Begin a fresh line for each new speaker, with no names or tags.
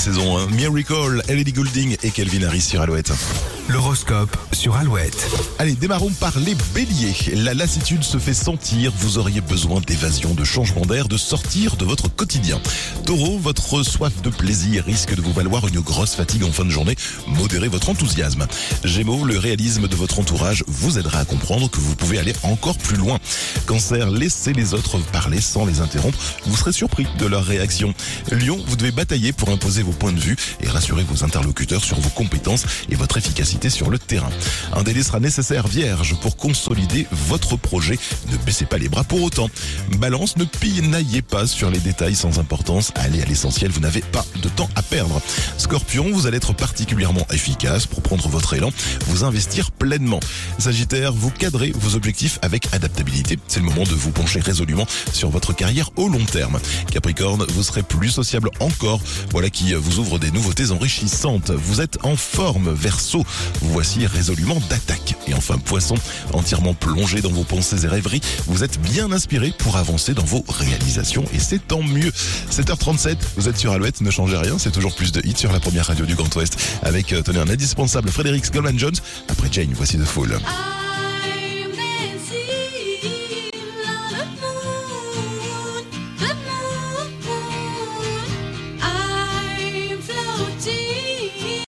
saison 1. Miracle, Ellie Goulding et Kelvin Harris sur Alouette.
L'horoscope sur Alouette.
Allez, démarrons par les béliers. La lassitude se fait sentir, vous auriez besoin d'évasion, de changement d'air, de sortir de votre quotidien. Taureau, votre soif de plaisir risque de vous valoir une grosse fatigue en fin de journée. Modérez votre enthousiasme. Gémeaux, le réalisme de votre entourage vous aidera à comprendre que vous pouvez aller encore plus loin. Cancer, laissez les autres parler sans les interrompre. Vous serez surpris de leur réaction. Lion, vous devez batailler pour imposer vos points de vue et rassurer vos interlocuteurs sur vos compétences et votre efficacité sur le terrain. Un délai sera nécessaire vierge pour consolider votre projet. Ne baissez pas les bras pour autant. Balance, ne pinaillez pas sur les détails sans importance. Allez à l'essentiel, vous n'avez pas de temps à perdre. Scorpion, vous allez être particulièrement efficace pour prendre votre élan, vous investir pleinement. Sagittaire, vous cadrez vos objectifs avec adaptabilité. C'est le moment de vous pencher résolument sur votre carrière au long terme. Capricorne, vous serez plus sociable encore. Voilà qui vous ouvre des nouveautés enrichissantes. Vous êtes en forme, Verseau. Voici résolument d'attaque. Et enfin, Poisson, entièrement plongé dans vos pensées et rêveries, vous êtes bien inspiré pour avancer dans vos réalisations et c'est tant mieux. 7h37, vous êtes sur Alouette, ne changez rien, c'est toujours plus de hits sur la première radio du Grand Ouest avec, euh, tenez, un indispensable Frédéric Goldman Jones. Après Jane, voici The Fool.
I